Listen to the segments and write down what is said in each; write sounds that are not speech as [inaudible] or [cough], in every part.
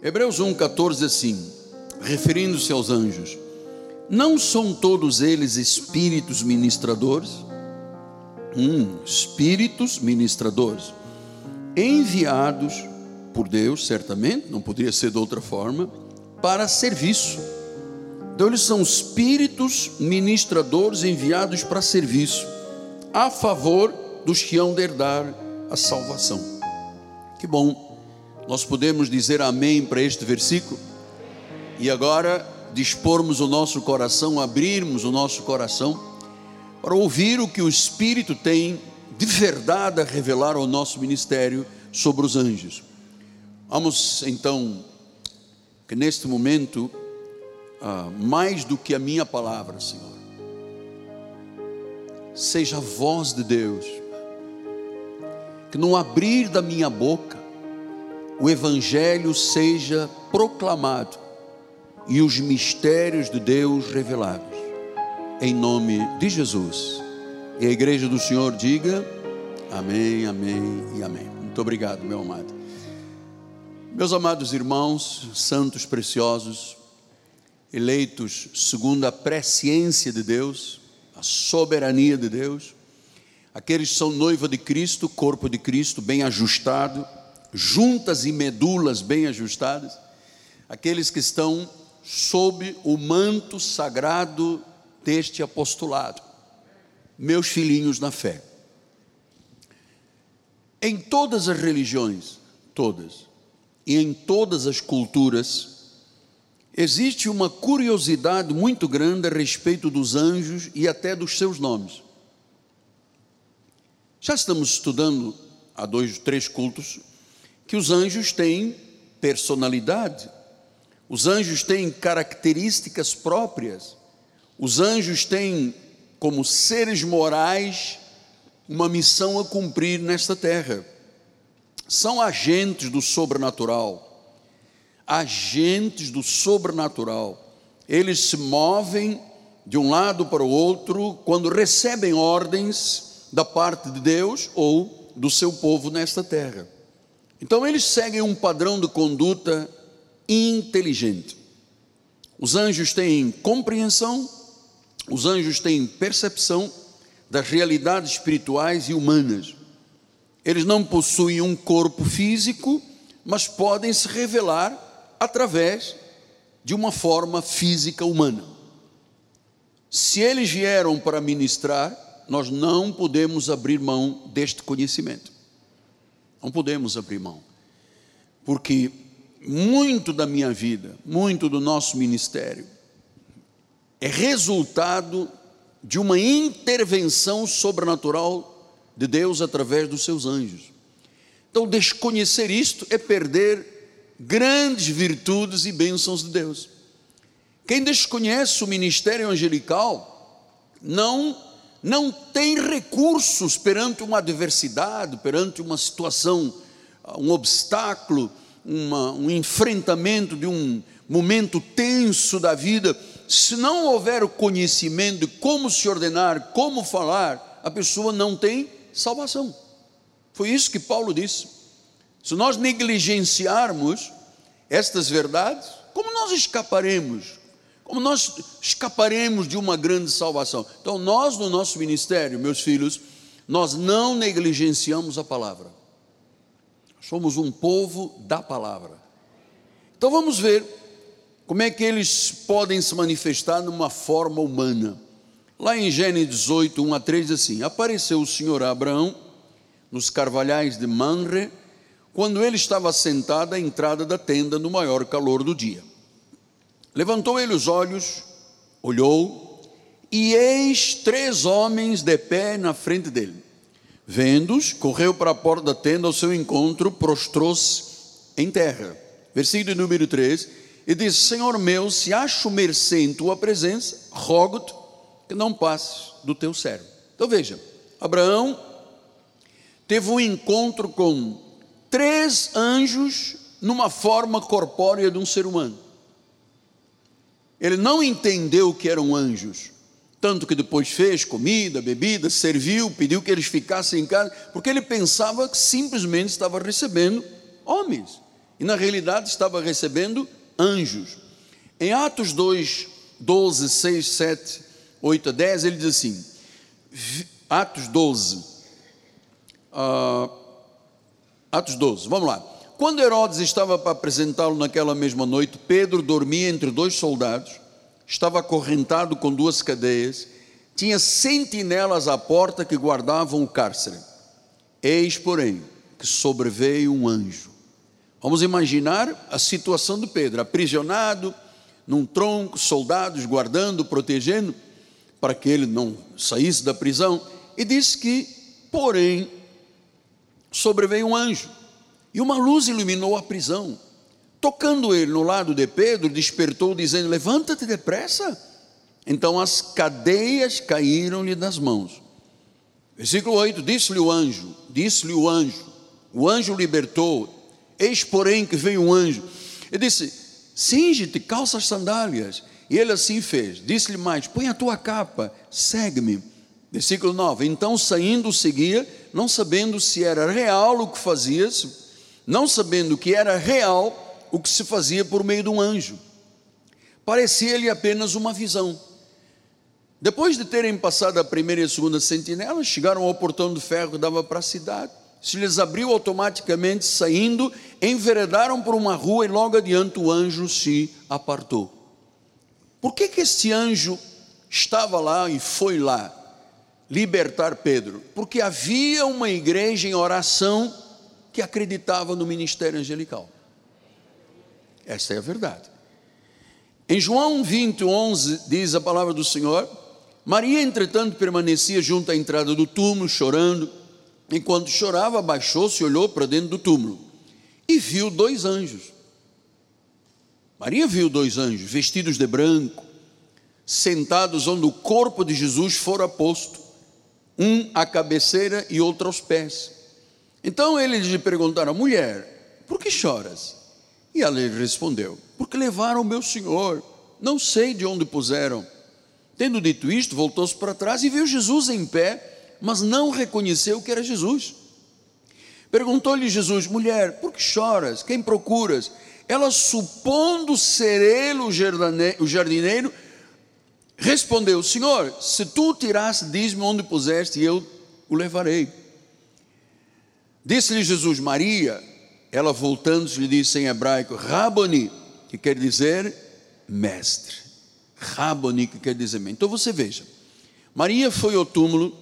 Hebreus 1,14 assim, referindo-se aos anjos: Não são todos eles espíritos ministradores? Hum, espíritos ministradores, enviados por Deus, certamente, não poderia ser de outra forma, para serviço. Então, eles são espíritos ministradores enviados para serviço, a favor dos que hão de herdar a salvação. Que bom, nós podemos dizer amém para este versículo, e agora dispormos o nosso coração, abrirmos o nosso coração, para ouvir o que o Espírito tem de verdade a revelar ao nosso ministério sobre os anjos. Vamos então, que neste momento, ah, mais do que a minha palavra, Senhor, seja a voz de Deus, que no abrir da minha boca, o Evangelho seja proclamado e os mistérios de Deus revelados, em nome de Jesus. E a igreja do Senhor diga: Amém, Amém e Amém. Muito obrigado, meu amado. Meus amados irmãos, santos preciosos, eleitos segundo a presciência de Deus, a soberania de Deus, aqueles que são noiva de Cristo, corpo de Cristo, bem ajustado, juntas e medulas bem ajustadas, aqueles que estão sob o manto sagrado deste apostolado, meus filhinhos na fé. Em todas as religiões, todas, e em todas as culturas, existe uma curiosidade muito grande a respeito dos anjos e até dos seus nomes. Já estamos estudando há dois, três cultos que os anjos têm personalidade, os anjos têm características próprias, os anjos têm, como seres morais, uma missão a cumprir nesta terra são agentes do sobrenatural. Agentes do sobrenatural. Eles se movem de um lado para o outro quando recebem ordens da parte de Deus ou do seu povo nesta terra. Então eles seguem um padrão de conduta inteligente. Os anjos têm compreensão, os anjos têm percepção das realidades espirituais e humanas. Eles não possuem um corpo físico, mas podem se revelar através de uma forma física humana. Se eles vieram para ministrar, nós não podemos abrir mão deste conhecimento. Não podemos abrir mão. Porque muito da minha vida, muito do nosso ministério, é resultado de uma intervenção sobrenatural de Deus através dos seus anjos. Então, desconhecer isto é perder grandes virtudes e bênçãos de Deus. Quem desconhece o ministério angelical não não tem recursos perante uma adversidade, perante uma situação, um obstáculo, uma, um enfrentamento de um momento tenso da vida. Se não houver o conhecimento de como se ordenar, como falar, a pessoa não tem salvação. Foi isso que Paulo disse. Se nós negligenciarmos estas verdades, como nós escaparemos? Como nós escaparemos de uma grande salvação? Então, nós no nosso ministério, meus filhos, nós não negligenciamos a palavra. Somos um povo da palavra. Então vamos ver como é que eles podem se manifestar numa forma humana. Lá em Gênesis 18, 1 a 3, diz assim: Apareceu o Senhor a Abraão nos carvalhais de Manre, quando ele estava sentado à entrada da tenda no maior calor do dia. Levantou ele os olhos, olhou, e eis três homens de pé na frente dele. Vendo-os, correu para a porta da tenda ao seu encontro, prostrou-se em terra. Versículo número 3, e disse: Senhor meu, se acho mercê em tua presença, rogo-te que não passe do teu servo. Então veja, Abraão teve um encontro com três anjos numa forma corpórea de um ser humano. Ele não entendeu que eram anjos, tanto que depois fez comida, bebida, serviu, pediu que eles ficassem em casa, porque ele pensava que simplesmente estava recebendo homens. e na realidade estava recebendo anjos. Em Atos 2, 12, 6, 7, 8 a 10, ele diz assim: Atos 12, uh, Atos 12, vamos lá. Quando Herodes estava para apresentá-lo naquela mesma noite, Pedro dormia entre dois soldados, estava acorrentado com duas cadeias, tinha sentinelas à porta que guardavam o cárcere. Eis, porém, que sobreveio um anjo. Vamos imaginar a situação de Pedro, aprisionado num tronco, soldados guardando, protegendo, para que ele não saísse da prisão. E diz que, porém, sobreveio um anjo, e uma luz iluminou a prisão. Tocando ele no lado de Pedro, despertou, dizendo: Levanta-te depressa. Então as cadeias caíram-lhe das mãos. Versículo 8: Disse-lhe o anjo, disse-lhe o anjo, o anjo libertou. Eis, porém, que veio um anjo. Ele disse: Cinge-te, calça as sandálias. E ele assim fez. Disse-lhe mais: Põe a tua capa, segue-me. Versículo 9: Então saindo seguia, não sabendo se era real o que fazia, não sabendo que era real o que se fazia por meio de um anjo. Parecia-lhe apenas uma visão. Depois de terem passado a primeira e a segunda sentinela, chegaram ao portão de ferro que dava para a cidade. Se lhes abriu automaticamente, saindo, enveredaram por uma rua e logo adiante o anjo se apartou. Por que, que este anjo estava lá e foi lá libertar Pedro? Porque havia uma igreja em oração que acreditava no ministério angelical. Essa é a verdade. Em João 20, 11, diz a palavra do Senhor Maria, entretanto, permanecia junto à entrada do túmulo, chorando. Enquanto chorava, abaixou-se e olhou para dentro do túmulo e viu dois anjos. Maria viu dois anjos vestidos de branco, sentados onde o corpo de Jesus fora posto, um à cabeceira e outro aos pés. Então eles lhe perguntaram: mulher, por que choras? E ela lhe respondeu: Porque levaram o meu senhor, não sei de onde puseram. Tendo dito isto, voltou-se para trás e viu Jesus em pé, mas não reconheceu que era Jesus. Perguntou-lhe Jesus: Mulher, por que choras? Quem procuras? Ela, supondo ser ele o jardineiro, respondeu: Senhor, se tu o tirasse, diz-me onde puseste e eu o levarei. Disse-lhe Jesus: Maria. Ela, voltando-se, lhe disse em hebraico: Raboni, que quer dizer mestre. Raboni, que quer dizer mãe. Então você veja, Maria foi ao túmulo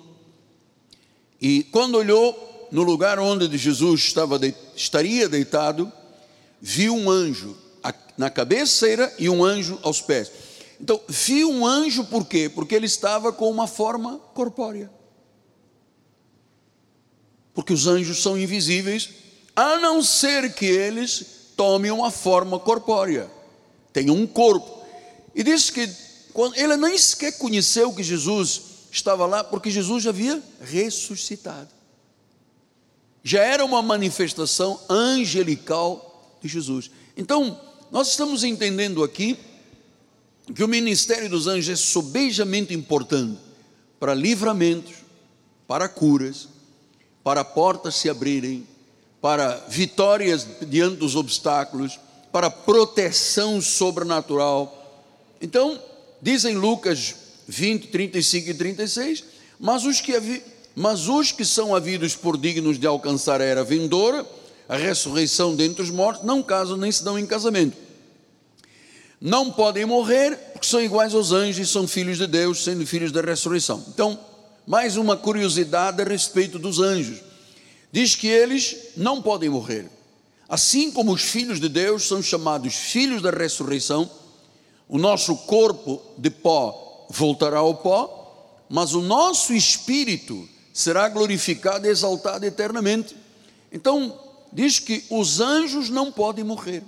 e quando olhou no lugar onde Jesus estava de, estaria deitado, viu um anjo na cabeceira e um anjo aos pés. Então, viu um anjo por quê? Porque ele estava com uma forma corpórea. Porque os anjos são invisíveis, a não ser que eles tomem uma forma corpórea, tenham um corpo. E diz que ele nem sequer conheceu que Jesus estava lá, porque Jesus já havia ressuscitado. Já era uma manifestação angelical de Jesus. Então, nós estamos entendendo aqui que o ministério dos anjos é sobejamente importante para livramentos, para curas, para portas se abrirem, para vitórias diante dos obstáculos, para proteção sobrenatural então, dizem Lucas 20, 35 e 36, mas os que, mas os que são havidos por dignos de alcançar a era vindoura, a ressurreição dentre os mortos, não casam nem se dão em casamento. Não podem morrer, porque são iguais aos anjos e são filhos de Deus, sendo filhos da ressurreição. Então, mais uma curiosidade a respeito dos anjos. Diz que eles não podem morrer. Assim como os filhos de Deus são chamados filhos da ressurreição, o nosso corpo de pó voltará ao pó, mas o nosso espírito será glorificado e exaltado eternamente. Então, diz que os anjos não podem morrer.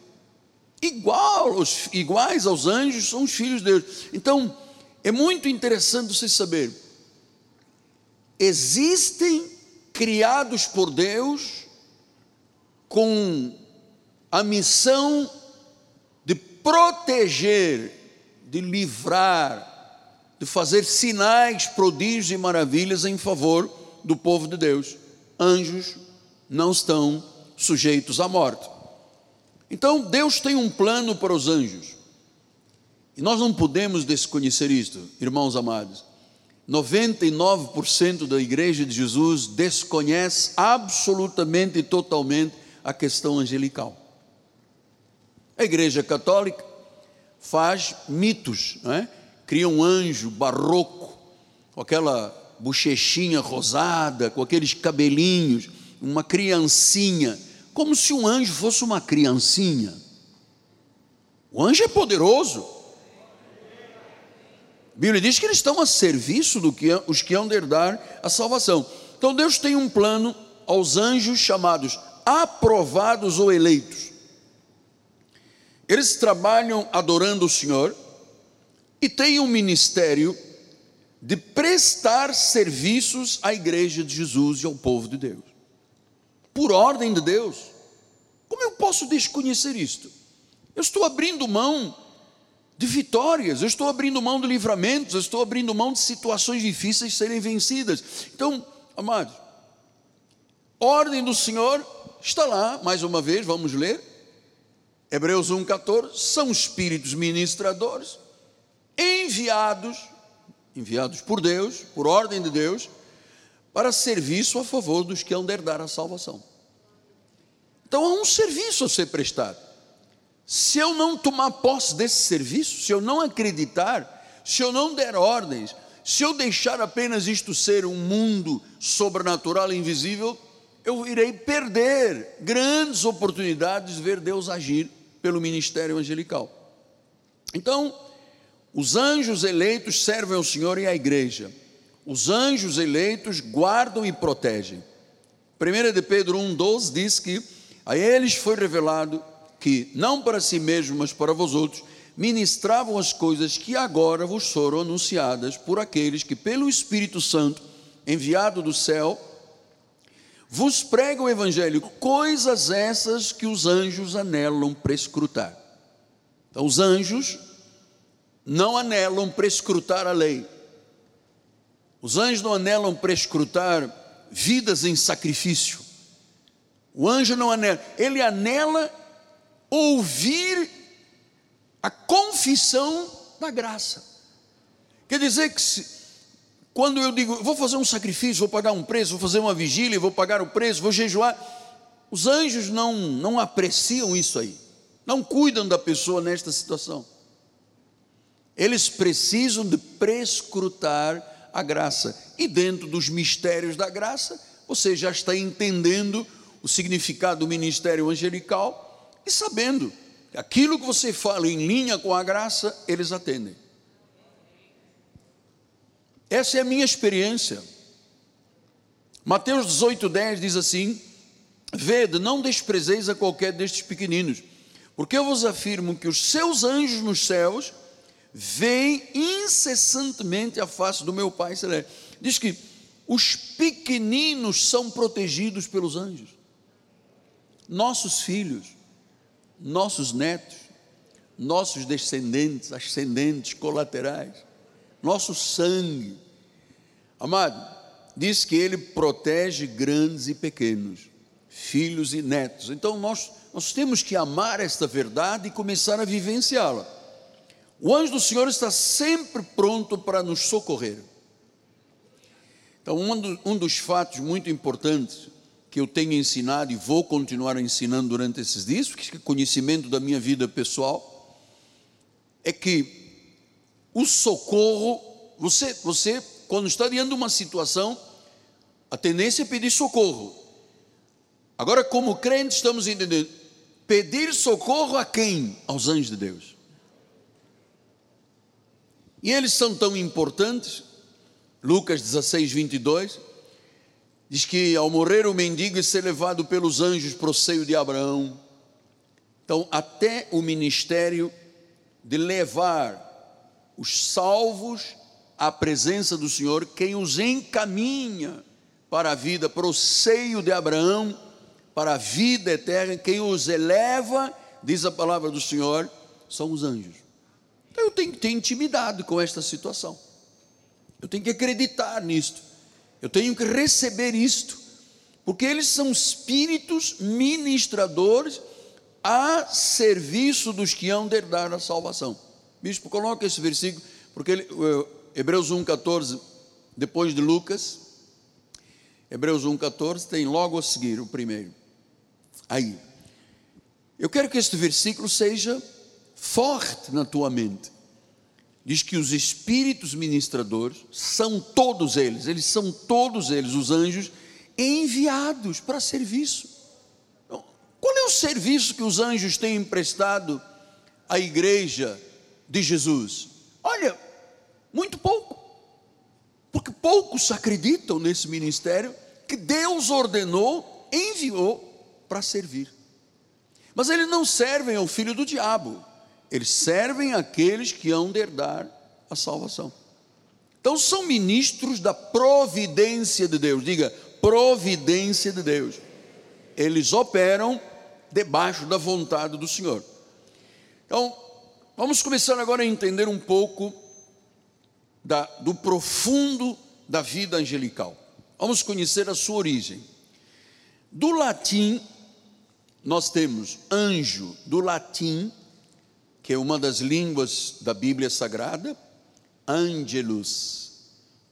Igual, iguais aos anjos são os filhos de Deus. Então, é muito interessante você saber: existem criados por Deus com a missão proteger, de livrar, de fazer sinais, prodígios e maravilhas em favor do povo de Deus. Anjos não estão sujeitos à morte. Então, Deus tem um plano para os anjos. E nós não podemos desconhecer isto, irmãos amados. 99% da igreja de Jesus desconhece absolutamente e totalmente a questão angelical. A igreja católica faz mitos, não é? cria um anjo barroco, com aquela bochechinha rosada, com aqueles cabelinhos, uma criancinha, como se um anjo fosse uma criancinha. O anjo é poderoso. Bíblia diz que eles estão a serviço do que os que hão de herdar a salvação. Então Deus tem um plano aos anjos chamados aprovados ou eleitos. Eles trabalham adorando o Senhor e têm um ministério de prestar serviços à igreja de Jesus e ao povo de Deus. Por ordem de Deus. Como eu posso desconhecer isto? Eu estou abrindo mão de vitórias, eu estou abrindo mão de livramentos, eu estou abrindo mão de situações difíceis serem vencidas. Então, amados, ordem do Senhor está lá, mais uma vez, vamos ler. Hebreus 1,14, são espíritos ministradores, enviados, enviados por Deus, por ordem de Deus, para serviço a favor dos que hão de herdar a salvação. Então há um serviço a ser prestado. Se eu não tomar posse desse serviço, se eu não acreditar, se eu não der ordens, se eu deixar apenas isto ser um mundo sobrenatural e invisível, eu irei perder grandes oportunidades de ver Deus agir pelo ministério angelical. Então, os anjos eleitos servem ao Senhor e à igreja. Os anjos eleitos guardam e protegem. 1 de Pedro 1,12 diz que a eles foi revelado que, não para si mesmo, mas para vós outros, ministravam as coisas que agora vos foram anunciadas por aqueles que, pelo Espírito Santo, enviado do céu, vos pregam o Evangelho, coisas essas que os anjos anelam prescrutar. Então, os anjos não anelam prescrutar a lei. Os anjos não anelam prescrutar vidas em sacrifício. O anjo não anela, ele anela ouvir a confissão da graça. Quer dizer que se, quando eu digo, vou fazer um sacrifício, vou pagar um preço, vou fazer uma vigília, vou pagar o preço, vou jejuar, os anjos não, não apreciam isso aí, não cuidam da pessoa nesta situação. Eles precisam de prescrutar a graça. E dentro dos mistérios da graça, você já está entendendo o significado do ministério angelical e sabendo que aquilo que você fala em linha com a graça, eles atendem. Essa é a minha experiência. Mateus 18:10 diz assim: Vede, não desprezeis a qualquer destes pequeninos, porque eu vos afirmo que os seus anjos nos céus veem incessantemente a face do meu Pai Celeste. Diz que os pequeninos são protegidos pelos anjos. Nossos filhos, nossos netos, nossos descendentes, ascendentes, colaterais, nosso sangue. Amado, diz que ele protege grandes e pequenos, filhos e netos. Então nós, nós temos que amar esta verdade e começar a vivenciá-la. O anjo do Senhor está sempre pronto para nos socorrer. Então, um, do, um dos fatos muito importantes que eu tenho ensinado e vou continuar ensinando durante esses dias, que é conhecimento da minha vida pessoal, é que o socorro, você, você quando está diante de uma situação, a tendência é pedir socorro. Agora, como crentes, estamos entendendo, pedir socorro a quem? Aos anjos de Deus. E eles são tão importantes, Lucas 16, 22, diz que ao morrer o mendigo e ser levado pelos anjos para o seio de Abraão, então até o ministério de levar os salvos à presença do Senhor, quem os encaminha para a vida, para o seio de Abraão, para a vida eterna, quem os eleva, diz a palavra do Senhor, são os anjos. Então eu tenho que ter intimidade com esta situação. Eu tenho que acreditar nisto. Eu tenho que receber isto. Porque eles são espíritos ministradores a serviço dos que hão de herdar a salvação. Bispo, coloca esse versículo, porque ele, Hebreus 1,14, depois de Lucas, Hebreus 1,14 tem logo a seguir o primeiro. Aí, eu quero que este versículo seja forte na tua mente. Diz que os espíritos ministradores são todos eles, eles são todos eles, os anjos, enviados para serviço. Então, qual é o serviço que os anjos têm emprestado à igreja de Jesus? Olha, muito pouco, porque poucos acreditam nesse ministério que Deus ordenou, enviou para servir. Mas eles não servem ao filho do diabo, eles servem àqueles que hão de herdar a salvação. Então são ministros da providência de Deus, diga, providência de Deus. Eles operam debaixo da vontade do Senhor. Então, vamos começar agora a entender um pouco da, do profundo da vida angelical. Vamos conhecer a sua origem. Do latim, nós temos anjo, do latim, que é uma das línguas da Bíblia Sagrada, angelus.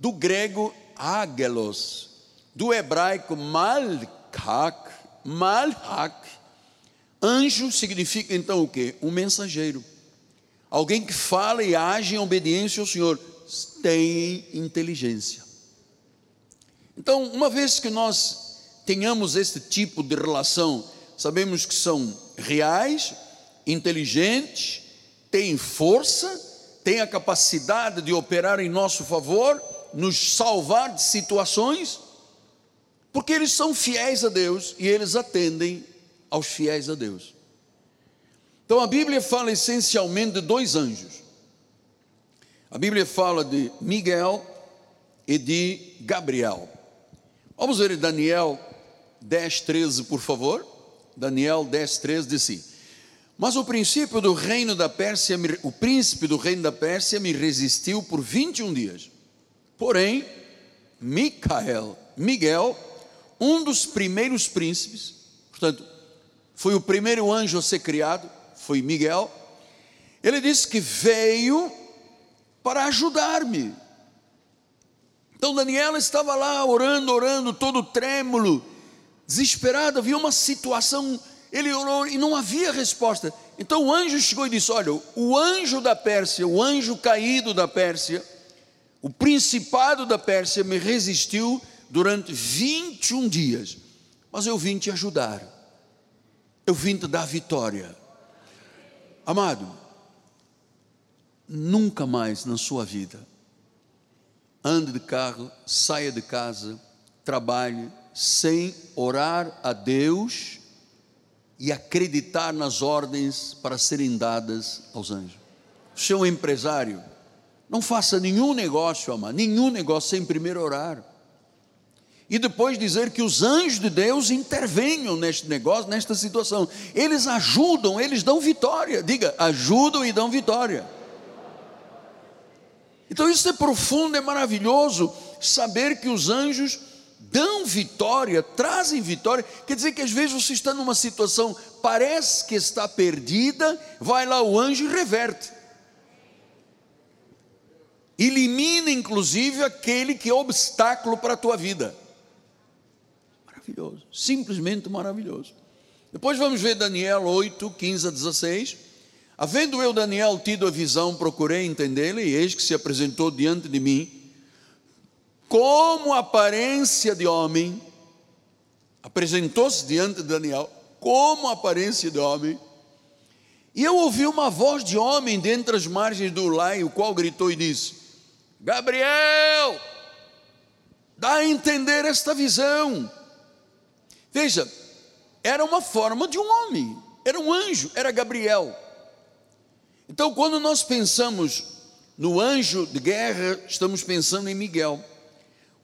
Do grego, ágelos do hebraico malhak, malhak. Anjo significa então o que? Um mensageiro. Alguém que fala e age em obediência ao Senhor, tem inteligência. Então, uma vez que nós tenhamos este tipo de relação, sabemos que são reais, inteligentes, têm força, têm a capacidade de operar em nosso favor, nos salvar de situações, porque eles são fiéis a Deus e eles atendem aos fiéis a Deus. Então a Bíblia fala essencialmente de dois anjos. A Bíblia fala de Miguel e de Gabriel. Vamos ver Daniel 10, 13, por favor. Daniel 10, 13 diz assim: Mas o princípio do reino da Pérsia, o príncipe do reino da Pérsia me resistiu por 21 dias. Porém, Micael, Miguel, um dos primeiros príncipes, portanto, foi o primeiro anjo a ser criado, foi Miguel. Ele disse que veio para ajudar-me. Então Daniela estava lá orando, orando, todo trêmulo, desesperado, havia uma situação, ele orou e não havia resposta. Então o anjo chegou e disse: Olha, o anjo da Pérsia, o anjo caído da Pérsia, o principado da Pérsia me resistiu durante 21 dias, mas eu vim te ajudar, eu vim te dar vitória. Amado, nunca mais na sua vida, ande de carro, saia de casa, trabalhe, sem orar a Deus e acreditar nas ordens para serem dadas aos anjos. Se é um empresário, não faça nenhum negócio, amado, nenhum negócio sem primeiro orar e depois dizer que os anjos de Deus intervenham neste negócio, nesta situação. Eles ajudam, eles dão vitória. Diga, ajudam e dão vitória. Então isso é profundo, é maravilhoso saber que os anjos dão vitória, trazem vitória. Quer dizer que às vezes você está numa situação, parece que está perdida, vai lá o anjo e reverte. Elimina inclusive aquele que é obstáculo para a tua vida maravilhoso, simplesmente maravilhoso. Depois vamos ver Daniel 8, 15 a 16. Havendo eu, Daniel, tido a visão, procurei entendê-la, e eis que se apresentou diante de mim, como aparência de homem, apresentou-se diante de Daniel, como aparência de homem, e eu ouvi uma voz de homem dentre as margens do Lai, o qual gritou e disse: Gabriel, dá a entender esta visão. Veja, era uma forma de um homem, era um anjo, era Gabriel. Então, quando nós pensamos no anjo de guerra, estamos pensando em Miguel.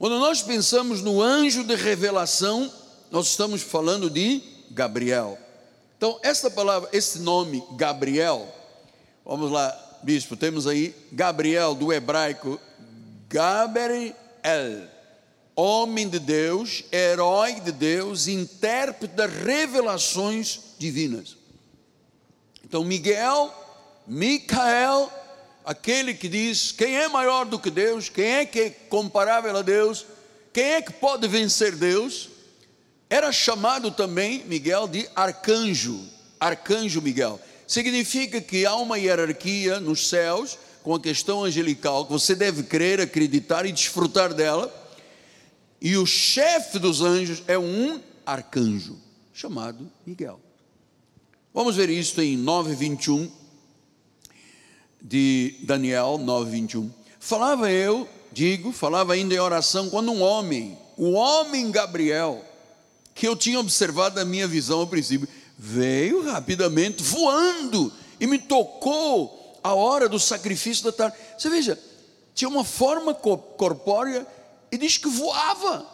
Quando nós pensamos no anjo de revelação, nós estamos falando de Gabriel. Então, essa palavra, esse nome Gabriel, vamos lá, bispo, temos aí Gabriel do hebraico Gabriel homem de Deus, herói de Deus, intérprete das revelações divinas. Então, Miguel, Micael, aquele que diz quem é maior do que Deus, quem é que é comparável a Deus, quem é que pode vencer Deus, era chamado também Miguel de arcanjo, arcanjo Miguel. Significa que há uma hierarquia nos céus com a questão angelical que você deve crer, acreditar e desfrutar dela. E o chefe dos anjos é um arcanjo chamado Miguel. Vamos ver isso em 9:21 de Daniel 9:21. Falava eu, digo, falava ainda em oração quando um homem, o homem Gabriel, que eu tinha observado na minha visão ao princípio, veio rapidamente voando e me tocou a hora do sacrifício da tarde. Você veja, tinha uma forma corpórea e diz que voava.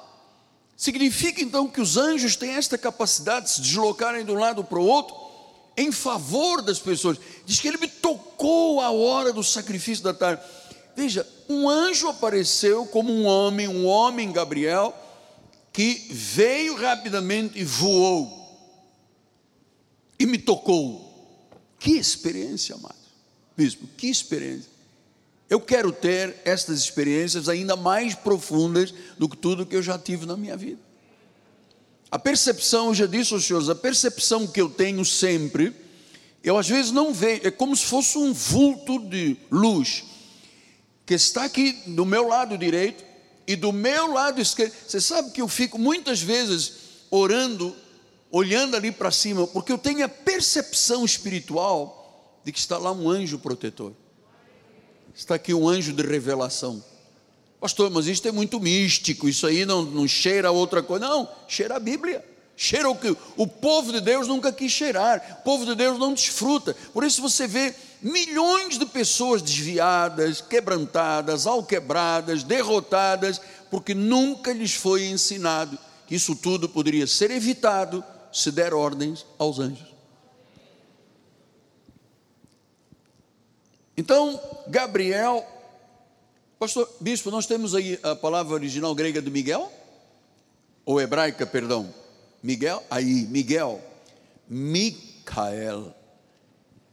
Significa então que os anjos têm esta capacidade de se deslocarem de um lado para o outro em favor das pessoas. Diz que ele me tocou a hora do sacrifício da tarde. Veja, um anjo apareceu como um homem, um homem Gabriel, que veio rapidamente e voou e me tocou. Que experiência, amado. Bispo, que experiência. Eu quero ter estas experiências ainda mais profundas do que tudo que eu já tive na minha vida. A percepção, já disse aos senhores, a percepção que eu tenho sempre, eu às vezes não vejo, é como se fosse um vulto de luz que está aqui do meu lado direito e do meu lado esquerdo. Você sabe que eu fico muitas vezes orando, olhando ali para cima, porque eu tenho a percepção espiritual de que está lá um anjo protetor. Está aqui um anjo de revelação. Pastor, mas isso é muito místico, isso aí não, não cheira a outra coisa. Não, cheira a Bíblia. Cheira o que o povo de Deus nunca quis cheirar. O povo de Deus não desfruta. Por isso você vê milhões de pessoas desviadas, quebrantadas, alquebradas, derrotadas, porque nunca lhes foi ensinado que isso tudo poderia ser evitado se der ordens aos anjos. Então, Gabriel, pastor, bispo, nós temos aí a palavra original grega de Miguel, ou hebraica, perdão, Miguel, aí, Miguel, Micael.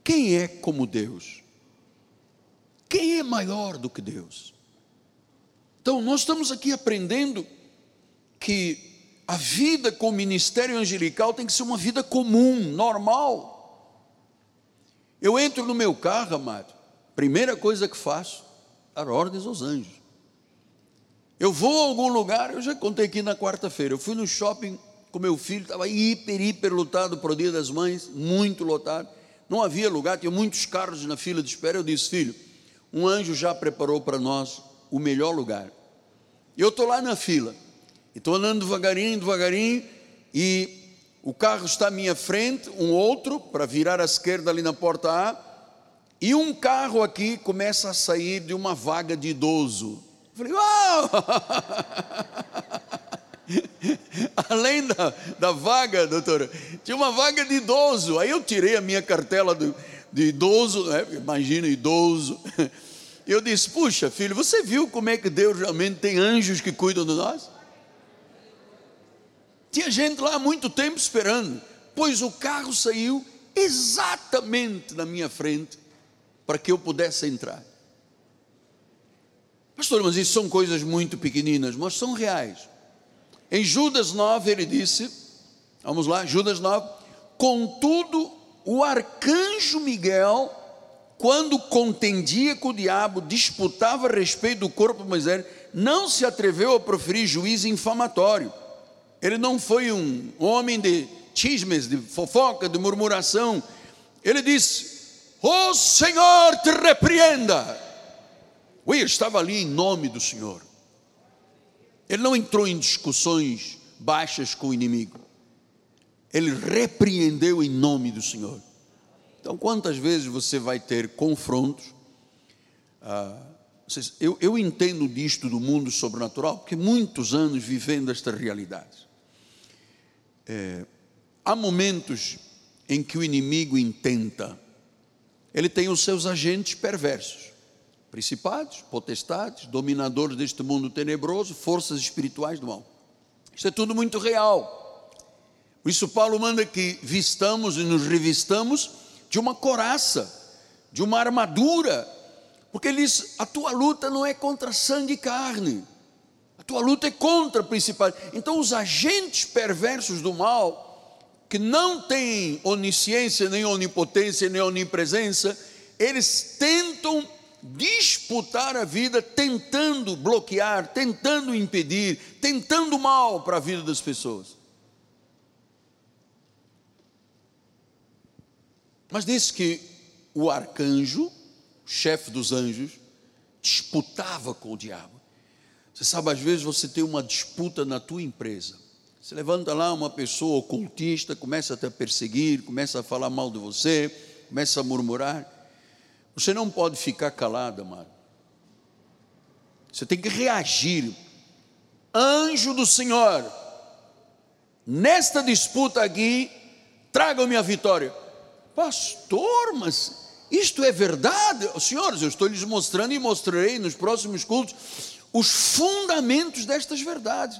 Quem é como Deus? Quem é maior do que Deus? Então, nós estamos aqui aprendendo que a vida com o ministério angelical tem que ser uma vida comum, normal. Eu entro no meu carro, amado, Primeira coisa que faço, dar ordens aos anjos. Eu vou a algum lugar, eu já contei aqui na quarta-feira, eu fui no shopping com meu filho, estava hiper, hiper lotado para o dia das mães, muito lotado, não havia lugar, tinha muitos carros na fila de espera, eu disse, filho, um anjo já preparou para nós o melhor lugar. E eu estou lá na fila, estou andando devagarinho, devagarinho, e o carro está à minha frente, um outro, para virar à esquerda ali na porta A, e um carro aqui começa a sair de uma vaga de idoso. Eu falei, uau! [laughs] Além da, da vaga, doutora, tinha uma vaga de idoso. Aí eu tirei a minha cartela de, idoso, né? imagina, idoso. Eu disse: Puxa, filho, você viu como é que Deus realmente tem anjos que cuidam de nós? Tinha gente lá há muito tempo esperando, pois o carro saiu exatamente na minha frente para que eu pudesse entrar. Pastor, mas isso são coisas muito pequeninas, mas são reais. Em Judas 9 ele disse, vamos lá, Judas 9, contudo o arcanjo Miguel, quando contendia com o diabo, disputava a respeito do corpo de Moisés, não se atreveu a proferir juízo infamatório. Ele não foi um homem de chismes, de fofoca, de murmuração. Ele disse: o Senhor te repreenda. Will estava ali em nome do Senhor. Ele não entrou em discussões baixas com o inimigo. Ele repreendeu em nome do Senhor. Então, quantas vezes você vai ter confrontos? Ah, eu, eu entendo disto do mundo sobrenatural, porque muitos anos vivendo esta realidade. É, há momentos em que o inimigo intenta ele tem os seus agentes perversos, principados, potestades, dominadores deste mundo tenebroso, forças espirituais do mal. Isso é tudo muito real. Por isso Paulo manda que vistamos e nos revistamos de uma coraça, de uma armadura, porque ele diz: a tua luta não é contra sangue e carne, a tua luta é contra principais. Então, os agentes perversos do mal, que não têm onisciência, nem onipotência, nem onipresença, eles tentam disputar a vida, tentando bloquear, tentando impedir, tentando mal para a vida das pessoas. Mas diz que o arcanjo, chefe dos anjos, disputava com o diabo. Você sabe, às vezes você tem uma disputa na tua empresa. Você levanta lá uma pessoa ocultista, começa a te perseguir, começa a falar mal de você, começa a murmurar. Você não pode ficar calado, amado. Você tem que reagir. Anjo do Senhor, nesta disputa aqui, traga-me a vitória. Pastor, mas isto é verdade? Senhores, eu estou lhes mostrando e mostrarei nos próximos cultos os fundamentos destas verdades.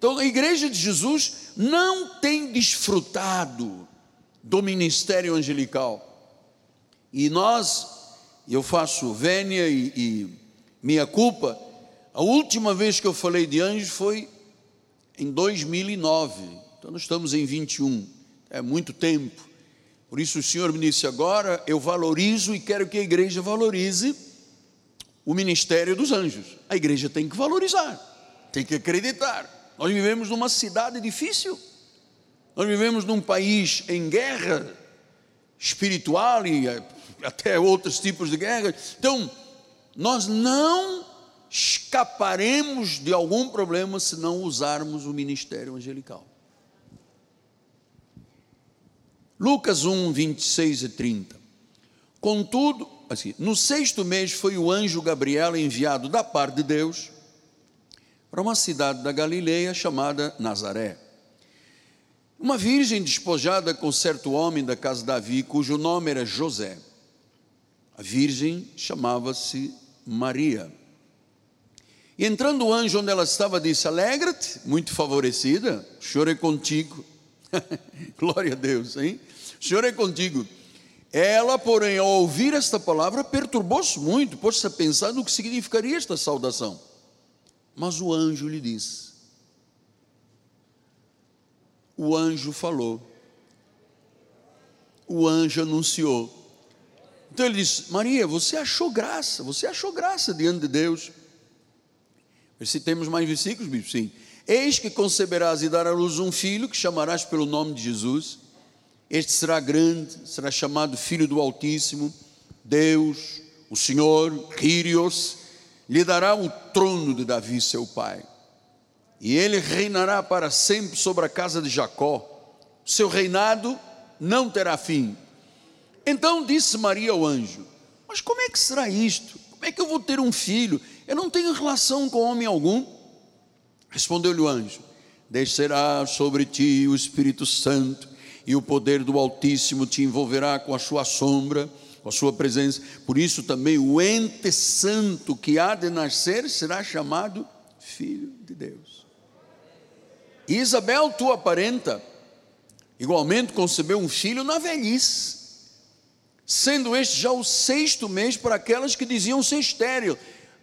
Então, a igreja de Jesus não tem desfrutado do ministério angelical. E nós, eu faço vênia e, e minha culpa, a última vez que eu falei de anjos foi em 2009. Então, nós estamos em 21, é muito tempo. Por isso o Senhor me disse agora, eu valorizo e quero que a igreja valorize o ministério dos anjos. A igreja tem que valorizar, tem que acreditar. Nós vivemos numa cidade difícil. Nós vivemos num país em guerra espiritual e até outros tipos de guerra. Então, nós não escaparemos de algum problema se não usarmos o ministério angelical. Lucas 1, 26 e 30. Contudo, assim, no sexto mês foi o anjo Gabriel enviado da parte de Deus para uma cidade da Galileia chamada Nazaré. Uma virgem despojada com certo homem da casa de Davi, cujo nome era José. A virgem chamava-se Maria. E entrando o anjo onde ela estava, disse: Alegra-te, muito favorecida, o Senhor é contigo. [laughs] Glória a Deus, hein? O Senhor é contigo. Ela, porém, ao ouvir esta palavra, perturbou-se muito, pôs-se a pensar no que significaria esta saudação. Mas o anjo lhe disse: O anjo falou, o anjo anunciou. Então ele disse: Maria, você achou graça, você achou graça diante de Deus. Se temos mais versículos, bispo? Sim. Eis que conceberás e darás à luz um filho que chamarás pelo nome de Jesus este será grande, será chamado Filho do Altíssimo, Deus, o Senhor, Kyrios, lhe dará o trono de Davi, seu pai. E ele reinará para sempre sobre a casa de Jacó. Seu reinado não terá fim. Então disse Maria ao anjo: Mas como é que será isto? Como é que eu vou ter um filho? Eu não tenho relação com homem algum. Respondeu-lhe o anjo: Descerá sobre ti o Espírito Santo e o poder do Altíssimo te envolverá com a sua sombra, com a sua presença. Por isso também o ente santo que há de nascer será chamado filho de Deus. E Isabel, tua parenta, igualmente concebeu um filho na velhice, sendo este já o sexto mês para aquelas que diziam ser estéril.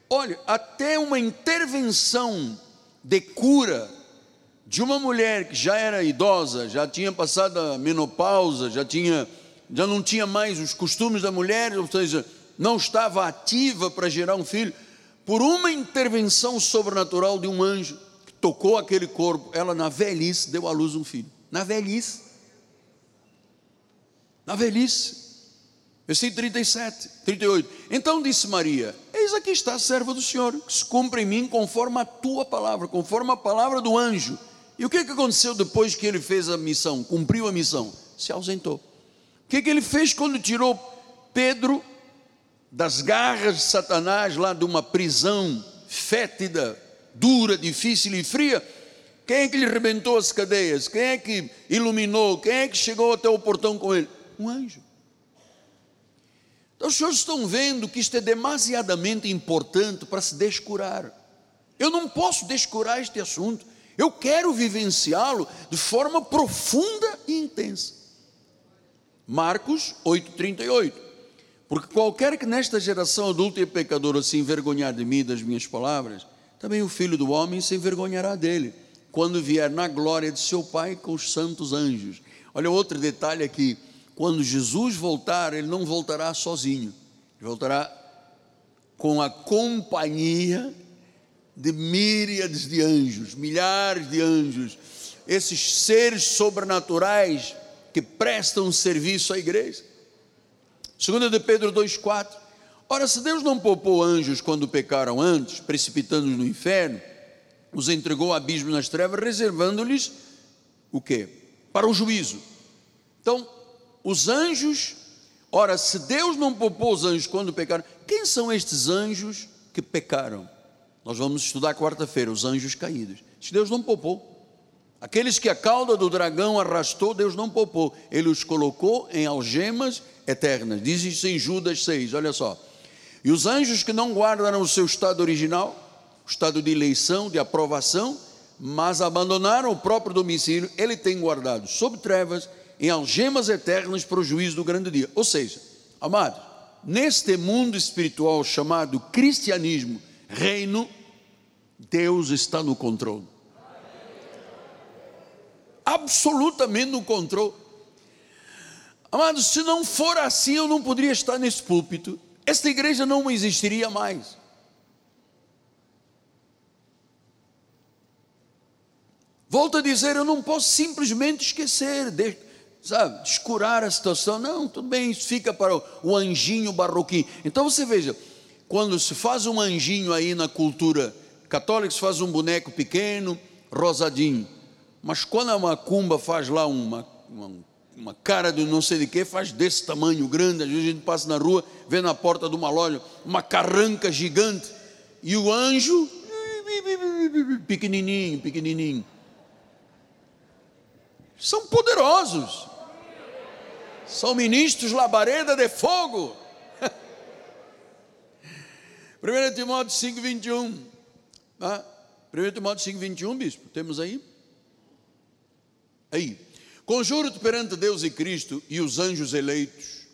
Olha, até uma intervenção de cura de uma mulher que já era idosa, já tinha passado a menopausa, já tinha já não tinha mais os costumes da mulher, ou seja, não estava ativa para gerar um filho, por uma intervenção sobrenatural de um anjo que tocou aquele corpo, ela na velhice deu à luz um filho. Na velhice. Na velhice. Versículo 37, 38. Então disse Maria: Eis aqui está a serva do Senhor, que se cumpre em mim conforme a tua palavra, conforme a palavra do anjo. E o que, que aconteceu depois que ele fez a missão, cumpriu a missão? Se ausentou. O que, que ele fez quando tirou Pedro das garras de Satanás, lá de uma prisão fétida, dura, difícil e fria? Quem é que lhe rebentou as cadeias? Quem é que iluminou? Quem é que chegou até o portão com ele? Um anjo. Então os senhores estão vendo que isto é demasiadamente importante para se descurar. Eu não posso descurar este assunto. Eu quero vivenciá-lo de forma profunda e intensa. Marcos 8,38. Porque qualquer que nesta geração adulta e pecadora se envergonhar de mim e das minhas palavras, também o filho do homem se envergonhará dele, quando vier na glória de seu Pai com os santos anjos. Olha outro detalhe aqui: quando Jesus voltar, ele não voltará sozinho, ele voltará com a companhia de míriades de anjos, milhares de anjos, esses seres sobrenaturais que prestam serviço à igreja. 2 de Pedro 2,4. Ora, se Deus não poupou anjos quando pecaram antes, precipitando-os no inferno, os entregou ao abismo nas trevas, reservando-lhes o quê? Para o juízo. Então, os anjos, ora, se Deus não poupou os anjos quando pecaram, quem são estes anjos que pecaram? Nós vamos estudar quarta-feira, os anjos caídos. Se Deus não poupou. Aqueles que a cauda do dragão arrastou, Deus não poupou, Ele os colocou em algemas eternas. Diz isso em Judas 6, olha só. E os anjos que não guardaram o seu estado original, o estado de eleição, de aprovação, mas abandonaram o próprio domicílio, Ele tem guardado sob trevas, em algemas eternas para o juízo do grande dia. Ou seja, amados, neste mundo espiritual chamado cristianismo, reino, Deus está no controle absolutamente no controle. Amados, se não for assim, eu não poderia estar nesse púlpito, esta igreja não existiria mais. Volto a dizer, eu não posso simplesmente esquecer, de, sabe, descurar a situação. Não, tudo bem, isso fica para o, o anjinho barroquinho. Então você veja, quando se faz um anjinho aí na cultura católica, se faz um boneco pequeno, rosadinho. Mas quando a macumba faz lá uma, uma, uma cara de não sei de que, faz desse tamanho grande, às vezes a gente passa na rua, vê na porta de uma loja uma carranca gigante, e o anjo, pequenininho, pequenininho. São poderosos. São ministros labareda de fogo. [laughs] 1 Timóteo 5, 21. Ah, 1 Timóteo 5, 21, bispo, temos aí? Aí, conjuro-te perante Deus e Cristo e os anjos eleitos.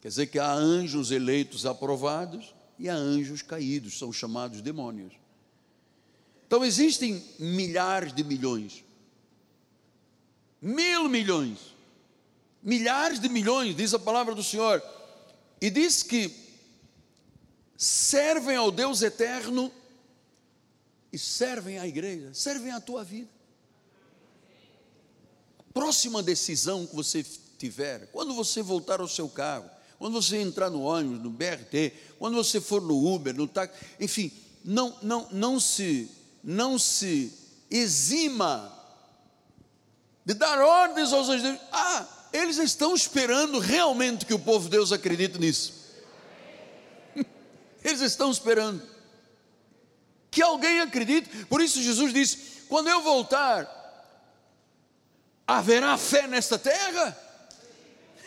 Quer dizer que há anjos eleitos aprovados e há anjos caídos, são chamados demônios. Então existem milhares de milhões, mil milhões, milhares de milhões, diz a palavra do Senhor, e diz que servem ao Deus eterno e servem à igreja, servem à tua vida próxima decisão que você tiver, quando você voltar ao seu carro, quando você entrar no ônibus, no BRT, quando você for no Uber, no táxi, enfim, não, não, não se, não se exima de dar ordens aos anjos. Ah, eles estão esperando realmente que o povo de Deus acredite nisso. [laughs] Eles estão esperando que alguém acredite. Por isso Jesus disse: quando eu voltar, haverá fé nesta terra?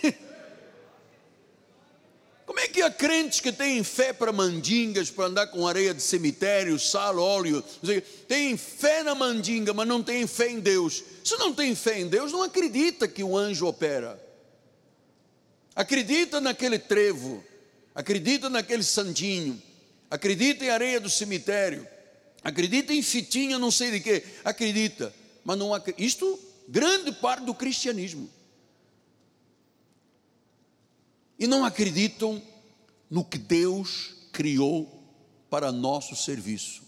[laughs] Como é que há crentes que têm fé para mandingas, para andar com areia de cemitério, sal, óleo, têm fé na mandinga, mas não têm fé em Deus? Se não tem fé em Deus, não acredita que o anjo opera. Acredita naquele trevo, acredita naquele santinho, acredita em areia do cemitério, acredita em fitinha, não sei de quê, acredita, mas não acredita. Isto grande parte do cristianismo. E não acreditam no que Deus criou para nosso serviço.